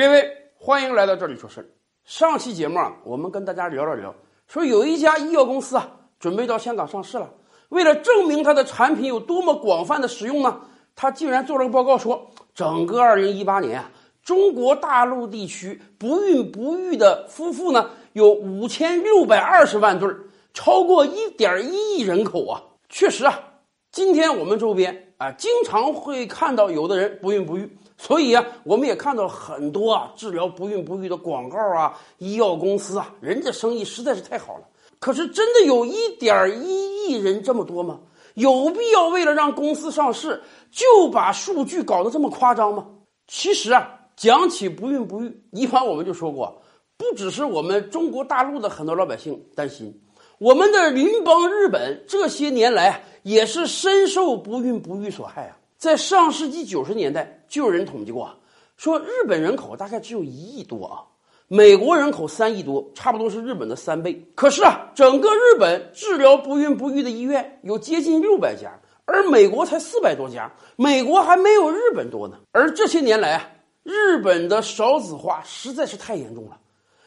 列位，欢迎来到这里说事。上期节目啊，我们跟大家聊了聊，说有一家医药公司啊，准备到香港上市了。为了证明它的产品有多么广泛的使用呢，他竟然做了个报告，说整个2018年啊，中国大陆地区不孕不育的夫妇呢有5620万对，超过1.1亿人口啊。确实啊，今天我们周边啊，经常会看到有的人不孕不育。所以啊，我们也看到很多啊治疗不孕不育的广告啊，医药公司啊，人家生意实在是太好了。可是真的有一点一亿人这么多吗？有必要为了让公司上市就把数据搞得这么夸张吗？其实啊，讲起不孕不育，以往我们就说过，不只是我们中国大陆的很多老百姓担心，我们的邻邦日本这些年来也是深受不孕不育所害啊。在上世纪九十年代，就有人统计过，说日本人口大概只有一亿多啊，美国人口三亿多，差不多是日本的三倍。可是啊，整个日本治疗不孕不育的医院有接近六百家，而美国才四百多家，美国还没有日本多呢。而这些年来啊，日本的少子化实在是太严重了。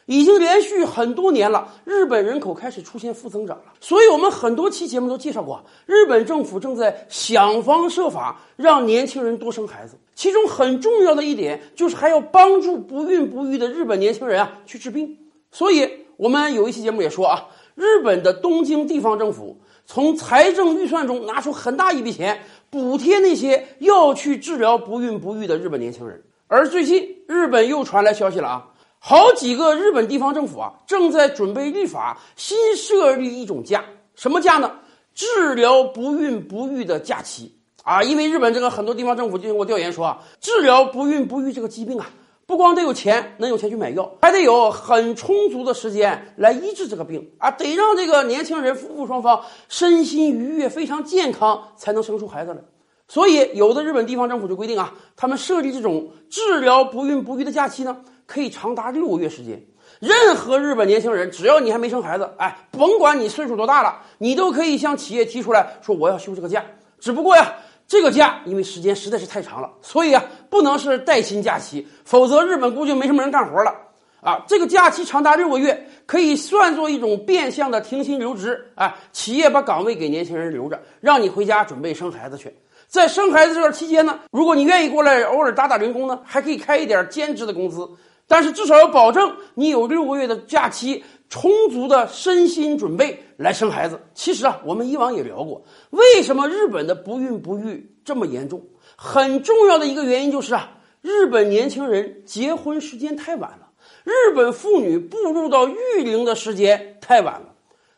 已经连续很多年了，日本人口开始出现负增长了。所以，我们很多期节目都介绍过，日本政府正在想方设法让年轻人多生孩子。其中很重要的一点就是还要帮助不孕不育的日本年轻人啊去治病。所以，我们有一期节目也说啊，日本的东京地方政府从财政预算中拿出很大一笔钱补贴那些要去治疗不孕不育的日本年轻人。而最近，日本又传来消息了啊。好几个日本地方政府啊，正在准备立法，新设立一种假，什么假呢？治疗不孕不育的假期啊！因为日本这个很多地方政府进行过调研，说啊，治疗不孕不育这个疾病啊，不光得有钱，能有钱去买药，还得有很充足的时间来医治这个病啊，得让这个年轻人夫妇双方身心愉悦、非常健康，才能生出孩子来。所以，有的日本地方政府就规定啊，他们设立这种治疗不孕不育的假期呢。可以长达六个月时间，任何日本年轻人，只要你还没生孩子，哎，甭管你岁数多大了，你都可以向企业提出来说我要休这个假。只不过呀，这个假因为时间实在是太长了，所以啊，不能是带薪假期，否则日本估计没什么人干活了。啊，这个假期长达六个月，可以算作一种变相的停薪留职。啊，企业把岗位给年轻人留着，让你回家准备生孩子去。在生孩子这段期间呢，如果你愿意过来偶尔打打零工呢，还可以开一点兼职的工资。但是至少要保证你有六个月的假期，充足的身心准备来生孩子。其实啊，我们以往也聊过，为什么日本的不孕不育这么严重？很重要的一个原因就是啊，日本年轻人结婚时间太晚了，日本妇女步入到育龄的时间太晚了。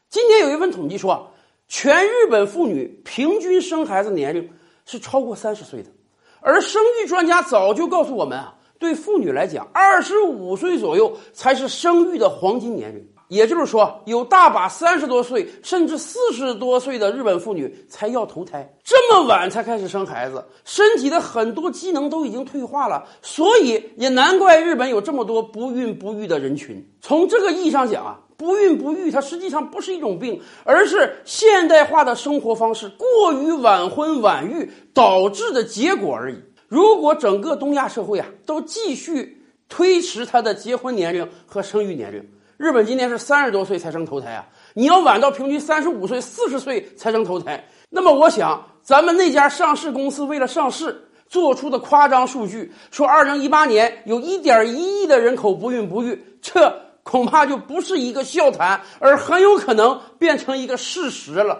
今天有一份统计说，全日本妇女平均生孩子年龄是超过三十岁的，而生育专家早就告诉我们啊。对妇女来讲，二十五岁左右才是生育的黄金年龄。也就是说，有大把三十多岁甚至四十多岁的日本妇女才要投胎，这么晚才开始生孩子，身体的很多机能都已经退化了。所以也难怪日本有这么多不孕不育的人群。从这个意义上讲啊，不孕不育它实际上不是一种病，而是现代化的生活方式过于晚婚晚育导致的结果而已。如果整个东亚社会啊都继续推迟他的结婚年龄和生育年龄，日本今年是三十多岁才生头胎啊，你要晚到平均三十五岁、四十岁才生头胎，那么我想咱们那家上市公司为了上市做出的夸张数据，说二零一八年有一点一亿的人口不孕不育，这恐怕就不是一个笑谈，而很有可能变成一个事实了。